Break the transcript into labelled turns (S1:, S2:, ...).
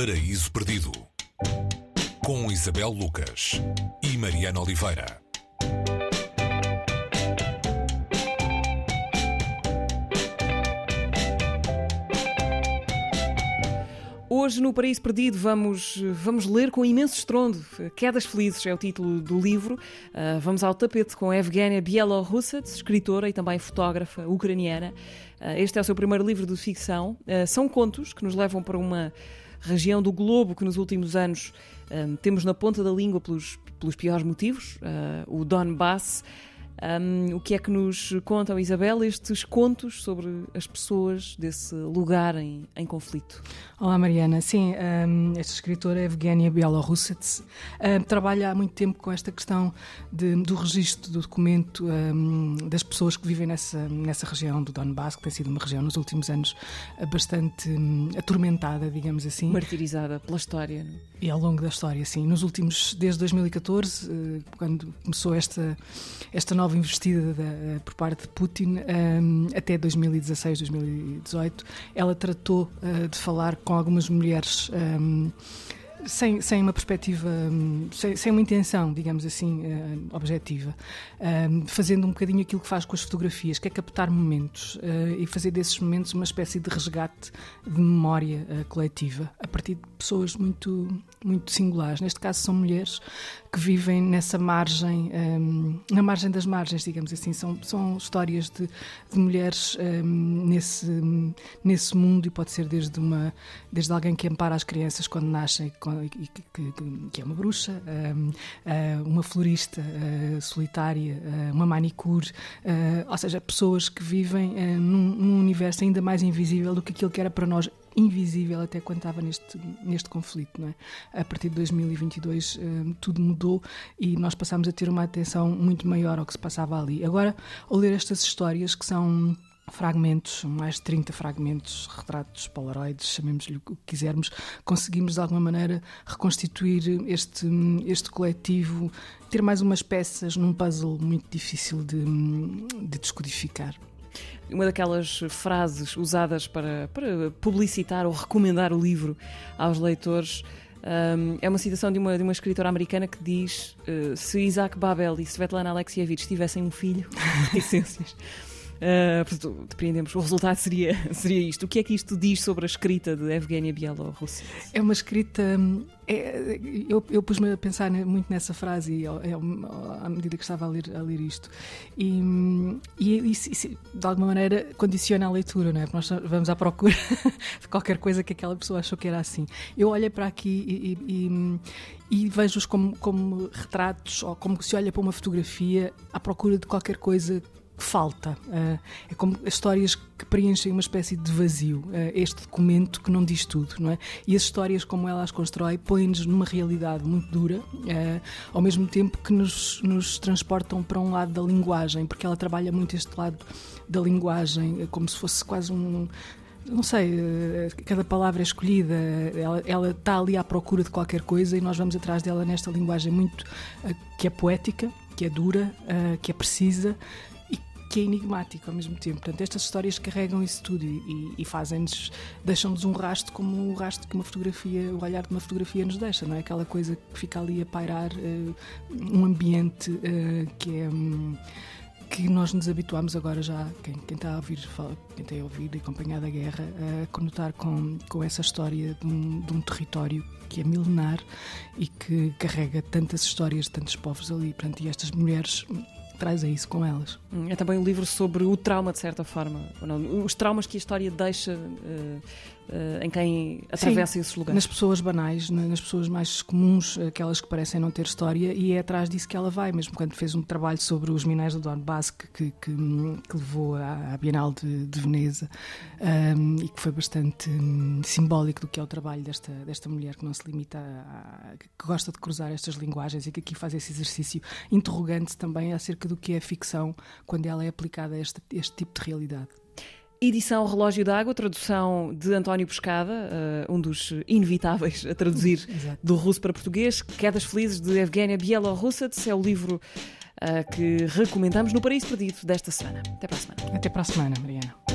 S1: Paraíso Perdido com Isabel Lucas e Mariana Oliveira.
S2: Hoje, no Paraíso Perdido, vamos, vamos ler com imenso estrondo. Quedas Felizes é o título do livro. Uh, vamos ao tapete com Evgenia Bielorussets, escritora e também fotógrafa ucraniana. Uh, este é o seu primeiro livro de ficção. Uh, são contos que nos levam para uma região do globo que nos últimos anos temos na ponta da língua pelos, pelos piores motivos, o Donbass. Um, o que é que nos contam, Isabel, estes contos sobre as pessoas desse lugar em, em conflito?
S3: Olá, Mariana. Sim, um, esta escritora, Evgenia Bielorussets, um, trabalha há muito tempo com esta questão de, do registro do documento das pessoas que vivem nessa, nessa região do Donbass, que tem sido uma região nos últimos anos bastante hum, atormentada, digamos assim.
S2: Martirizada pela história. Não? É?
S3: E ao longo da história, sim. Nos últimos, desde 2014, eh, quando começou esta, esta nova investida da, eh, por parte de Putin, um, até 2016, 2018, ela tratou uh, de falar com algumas mulheres. Um, sem, sem uma perspectiva, hum, sem, sem uma intenção, digamos assim, uh, objetiva, fazendo um bocadinho aquilo que faz com as fotografias, que é captar momentos uh, e fazer desses momentos uma espécie de resgate de memória coletiva, a partir de pessoas muito, muito singulares. Neste caso, são mulheres que vivem nessa margem, um, na margem das margens, digamos assim. São, são histórias de, de mulheres um, nesse, nesse mundo e pode ser desde, uma, desde alguém que ampara as crianças quando nascem e que, que, que é uma bruxa, um, uh, uma florista uh, solitária, uh, uma manicure, ou seja, pessoas que vivem num, num universo ainda mais invisível do que aquilo que era para nós invisível até quando estava neste, neste conflito. Não é? A partir de 2022 tudo mudou e nós passámos a ter uma atenção muito maior ao que se passava ali. Agora, ao ler estas histórias que são fragmentos, mais de 30 fragmentos, retratos polaroides, chamemos-lhe o que quisermos, conseguimos de alguma maneira reconstituir este, este coletivo, ter mais umas peças num puzzle muito difícil de, de descodificar.
S2: Uma daquelas frases usadas para, para publicitar ou recomendar o livro aos leitores um, é uma citação de uma, de uma escritora americana que diz: uh, Se Isaac Babel e Svetlana Alexievich tivessem um filho, reticências. Uh, portanto, depreendemos, o resultado seria, seria isto. O que é que isto diz sobre a escrita de Evgenia Bielorussi?
S3: É uma escrita. É, eu, eu pus-me a pensar muito nessa frase é, à medida que estava a ler, a ler isto. E, e isso, de alguma maneira, condiciona a leitura, não é? Porque nós vamos à procura de qualquer coisa que aquela pessoa achou que era assim. Eu olhei para aqui e, e, e vejo-os como, como retratos, ou como se olha para uma fotografia à procura de qualquer coisa falta. Uh, é como histórias que preenchem uma espécie de vazio. Uh, este documento que não diz tudo, não é? E as histórias, como ela as constrói, põem-nos numa realidade muito dura, uh, ao mesmo tempo que nos, nos transportam para um lado da linguagem, porque ela trabalha muito este lado da linguagem, como se fosse quase um não sei, cada palavra é escolhida, ela, ela, está ali à procura de qualquer coisa e nós vamos atrás dela nesta linguagem muito que é poética, que é dura, que é precisa que é enigmático ao mesmo tempo. Portanto, estas histórias carregam isso tudo e, e fazem-nos, deixam-nos um rastro como o rastro que uma fotografia, o olhar de uma fotografia nos deixa, não é? Aquela coisa que fica ali a pairar uh, um ambiente uh, que é. Um, que nós nos habituamos agora já, quem, quem está a ouvir, quem ouvido e acompanhado a guerra, a conotar com, com essa história de um, de um território que é milenar e que carrega tantas histórias de tantos povos ali. Portanto, e estas mulheres trazem isso com elas.
S2: Hum, é também um livro sobre o trauma, de certa forma. Os traumas que a história deixa uh, uh, em quem atravessa
S3: Sim,
S2: esses lugares.
S3: Nas pessoas banais, nas pessoas mais comuns, aquelas que parecem não ter história, e é atrás disso que ela vai, mesmo quando fez um trabalho sobre os minérios do Donbass, que, que, que, que levou à, Bienal de, de Veneza, um, e que foi bastante um, simbólico do que é o trabalho desta, desta mulher que não se limita a, a, que gosta de cruzar estas linguagens e que aqui faz esse exercício interrogante também acerca do que é ficção quando ela é aplicada a este, este tipo de realidade.
S2: Edição Relógio d'Água, tradução de António Pescada, uh, um dos inevitáveis a traduzir Exato. do russo para português. Quedas Felizes de Evgenia Bielorussets é o livro uh, que recomendamos no Paraíso Perdido desta semana. Até para a semana.
S3: Até para a semana, Mariana.